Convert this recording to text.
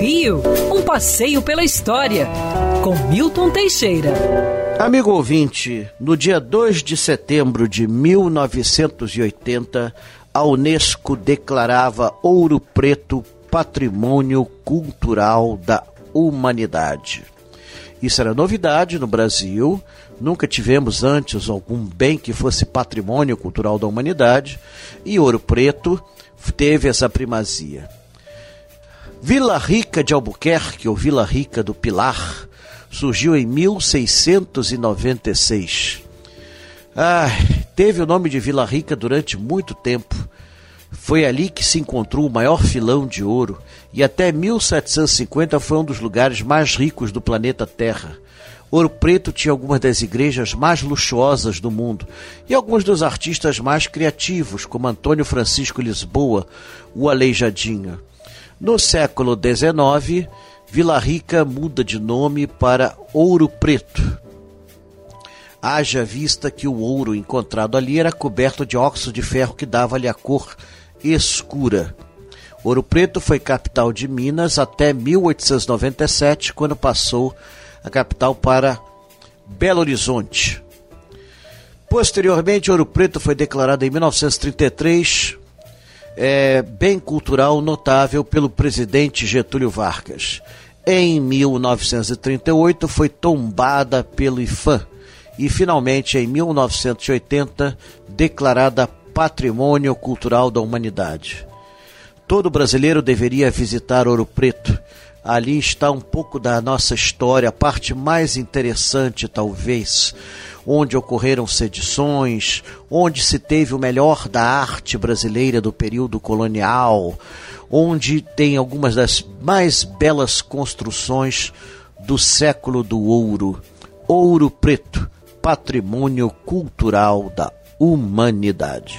Rio, um passeio pela história, com Milton Teixeira. Amigo ouvinte, no dia 2 de setembro de 1980, a Unesco declarava Ouro Preto Patrimônio Cultural da Humanidade. Isso era novidade no Brasil, nunca tivemos antes algum bem que fosse patrimônio cultural da humanidade, e Ouro Preto teve essa primazia. Vila Rica de Albuquerque, ou Vila Rica do Pilar, surgiu em 1696. Ah, teve o nome de Vila Rica durante muito tempo. Foi ali que se encontrou o maior filão de ouro e até 1750 foi um dos lugares mais ricos do planeta Terra. Ouro Preto tinha algumas das igrejas mais luxuosas do mundo e alguns dos artistas mais criativos, como Antônio Francisco Lisboa, o Aleijadinho. No século XIX, Vila Rica muda de nome para Ouro Preto. Haja vista que o ouro encontrado ali era coberto de óxido de ferro que dava-lhe a cor escura. Ouro Preto foi capital de Minas até 1897, quando passou a capital para Belo Horizonte. Posteriormente, Ouro Preto foi declarado em 1933 é, bem cultural notável pelo presidente Getúlio Vargas. Em 1938 foi tombada pelo IFAM e finalmente em 1980 declarada Patrimônio Cultural da Humanidade. Todo brasileiro deveria visitar Ouro Preto. Ali está um pouco da nossa história, a parte mais interessante, talvez onde ocorreram sedições, onde se teve o melhor da arte brasileira do período colonial, onde tem algumas das mais belas construções do século do ouro. Ouro Preto, patrimônio cultural da humanidade.